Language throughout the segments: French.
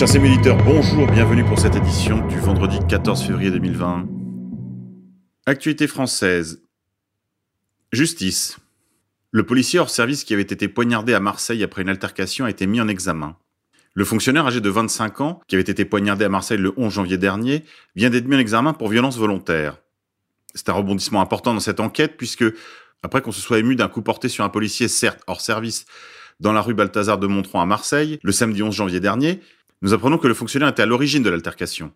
Chers émiliteurs, bonjour, bienvenue pour cette édition du vendredi 14 février 2020. Actualité française. Justice. Le policier hors service qui avait été poignardé à Marseille après une altercation a été mis en examen. Le fonctionnaire âgé de 25 ans, qui avait été poignardé à Marseille le 11 janvier dernier, vient d'être mis en examen pour violence volontaire. C'est un rebondissement important dans cette enquête puisque, après qu'on se soit ému d'un coup porté sur un policier certes hors service dans la rue Balthazar de Montron à Marseille, le samedi 11 janvier dernier, nous apprenons que le fonctionnaire était à l'origine de l'altercation.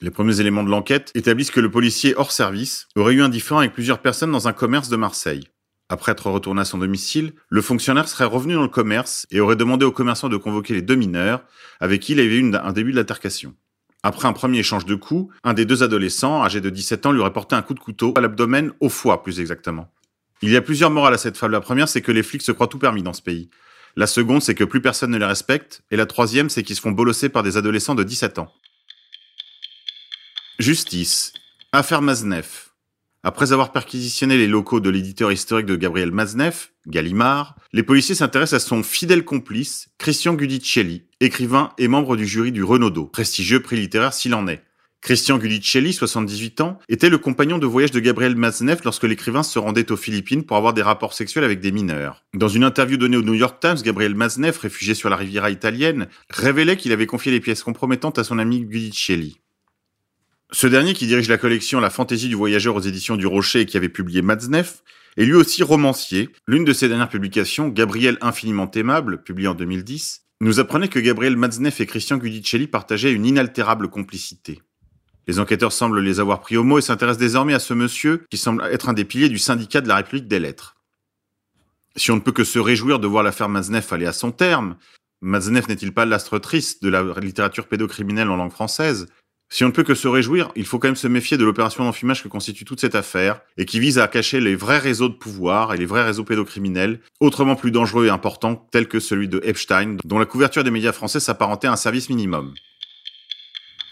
Les premiers éléments de l'enquête établissent que le policier hors service aurait eu un différend avec plusieurs personnes dans un commerce de Marseille. Après être retourné à son domicile, le fonctionnaire serait revenu dans le commerce et aurait demandé aux commerçants de convoquer les deux mineurs avec qui il avait eu un début de l'altercation. Après un premier échange de coups, un des deux adolescents, âgé de 17 ans, lui aurait porté un coup de couteau à l'abdomen, au foie plus exactement. Il y a plusieurs morales à cette fable. La première, c'est que les flics se croient tout permis dans ce pays. La seconde, c'est que plus personne ne les respecte. Et la troisième, c'est qu'ils se font bolosser par des adolescents de 17 ans. Justice. Affaire Maznev. Après avoir perquisitionné les locaux de l'éditeur historique de Gabriel Maznev, Gallimard, les policiers s'intéressent à son fidèle complice, Christian Gudicelli, écrivain et membre du jury du Renaudot, prestigieux prix littéraire s'il en est. Christian Gudicelli, 78 ans, était le compagnon de voyage de Gabriel Maznev lorsque l'écrivain se rendait aux Philippines pour avoir des rapports sexuels avec des mineurs. Dans une interview donnée au New York Times, Gabriel Maznev, réfugié sur la Riviera italienne, révélait qu'il avait confié les pièces compromettantes à son ami Gudicelli. Ce dernier, qui dirige la collection La fantaisie du voyageur aux éditions du Rocher et qui avait publié Maznev, est lui aussi romancier. L'une de ses dernières publications, Gabriel infiniment aimable, publiée en 2010, nous apprenait que Gabriel Maznev et Christian Gudicelli partageaient une inaltérable complicité. Les enquêteurs semblent les avoir pris au mot et s'intéressent désormais à ce monsieur qui semble être un des piliers du syndicat de la République des lettres. Si on ne peut que se réjouir de voir l'affaire Maznev aller à son terme, Maznev n'est-il pas l'astre triste de la littérature pédocriminelle en langue française? Si on ne peut que se réjouir, il faut quand même se méfier de l'opération d'enfumage que constitue toute cette affaire et qui vise à cacher les vrais réseaux de pouvoir et les vrais réseaux pédocriminels, autrement plus dangereux et importants tels que celui de Epstein, dont la couverture des médias français s'apparentait à un service minimum.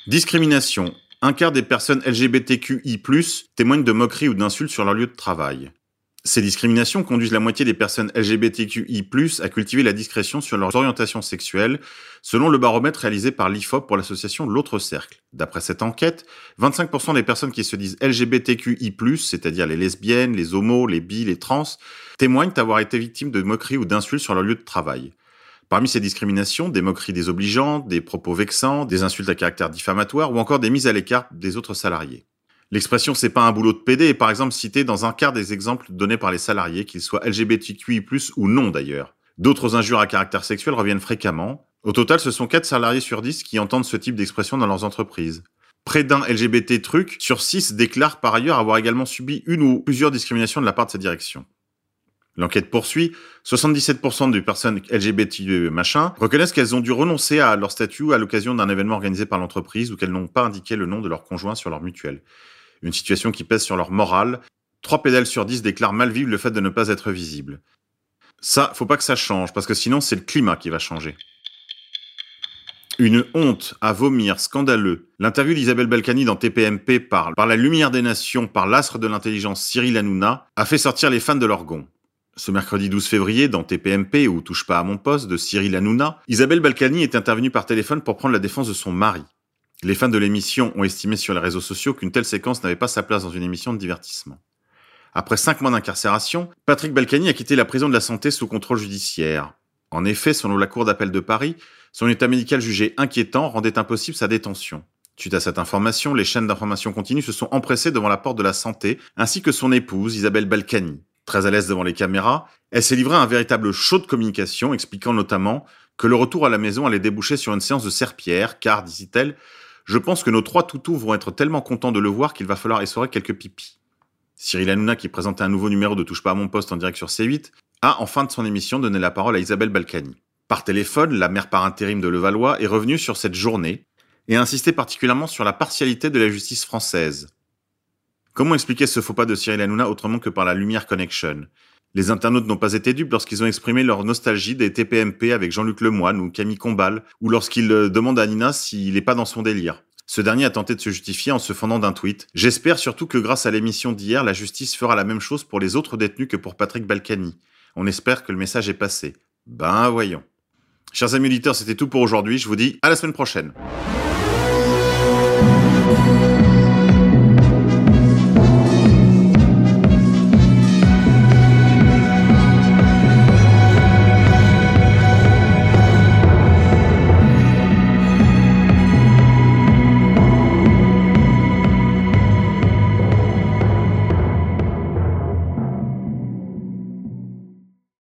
Discrimination, un quart des personnes LGBTQI+, témoignent de moqueries ou d'insultes sur leur lieu de travail. Ces discriminations conduisent la moitié des personnes LGBTQI+, à cultiver la discrétion sur leurs orientations sexuelles, selon le baromètre réalisé par l'IFOP pour l'association L'autre Cercle. D'après cette enquête, 25% des personnes qui se disent LGBTQI+, c'est-à-dire les lesbiennes, les homos, les bi, les trans, témoignent avoir été victimes de moqueries ou d'insultes sur leur lieu de travail. Parmi ces discriminations, des moqueries désobligeantes, des propos vexants, des insultes à caractère diffamatoire ou encore des mises à l'écart des autres salariés. L'expression c'est pas un boulot de PD est par exemple citée dans un quart des exemples donnés par les salariés, qu'ils soient LGBTQI+, ou non d'ailleurs. D'autres injures à caractère sexuel reviennent fréquemment. Au total, ce sont 4 salariés sur 10 qui entendent ce type d'expression dans leurs entreprises. Près d'un LGBT truc sur 6 déclarent par ailleurs avoir également subi une ou plusieurs discriminations de la part de sa direction. L'enquête poursuit. 77% des personnes LGBT machin reconnaissent qu'elles ont dû renoncer à leur statut à l'occasion d'un événement organisé par l'entreprise ou qu'elles n'ont pas indiqué le nom de leur conjoint sur leur mutuelle. Une situation qui pèse sur leur morale. 3 pédales sur 10 déclarent mal vivre le fait de ne pas être visible. Ça, faut pas que ça change, parce que sinon c'est le climat qui va changer. Une honte à vomir, scandaleux. L'interview d'Isabelle Balkany dans TPMP par, la lumière des nations, par l'astre de l'intelligence Cyril Hanouna, a fait sortir les fans de leur gond. Ce mercredi 12 février, dans TPMP ou Touche pas à mon poste de Cyril Hanouna, Isabelle Balkany est intervenue par téléphone pour prendre la défense de son mari. Les fans de l'émission ont estimé sur les réseaux sociaux qu'une telle séquence n'avait pas sa place dans une émission de divertissement. Après cinq mois d'incarcération, Patrick Balkany a quitté la prison de la santé sous contrôle judiciaire. En effet, selon la Cour d'appel de Paris, son état médical jugé inquiétant rendait impossible sa détention. Suite à cette information, les chaînes d'information continue se sont empressées devant la porte de la santé, ainsi que son épouse, Isabelle Balkany. Très à l'aise devant les caméras, elle s'est livrée à un véritable show de communication, expliquant notamment que le retour à la maison allait déboucher sur une séance de serpillère, car, disait-elle, je pense que nos trois toutous vont être tellement contents de le voir qu'il va falloir essorer quelques pipis. Cyril Hanouna, qui présentait un nouveau numéro de Touche pas à mon poste en direct sur C8, a, en fin de son émission, donné la parole à Isabelle Balkany. Par téléphone, la mère par intérim de Levallois est revenue sur cette journée et a insisté particulièrement sur la partialité de la justice française. Comment expliquer ce faux pas de Cyril Hanouna autrement que par la Lumière Connection? Les internautes n'ont pas été dupes lorsqu'ils ont exprimé leur nostalgie des TPMP avec Jean-Luc Lemoyne ou Camille Combal, ou lorsqu'ils euh, demandent à Nina s'il n'est pas dans son délire. Ce dernier a tenté de se justifier en se fendant d'un tweet. J'espère surtout que grâce à l'émission d'hier, la justice fera la même chose pour les autres détenus que pour Patrick Balkany. On espère que le message est passé. Ben voyons. Chers amis auditeurs, c'était tout pour aujourd'hui. Je vous dis à la semaine prochaine.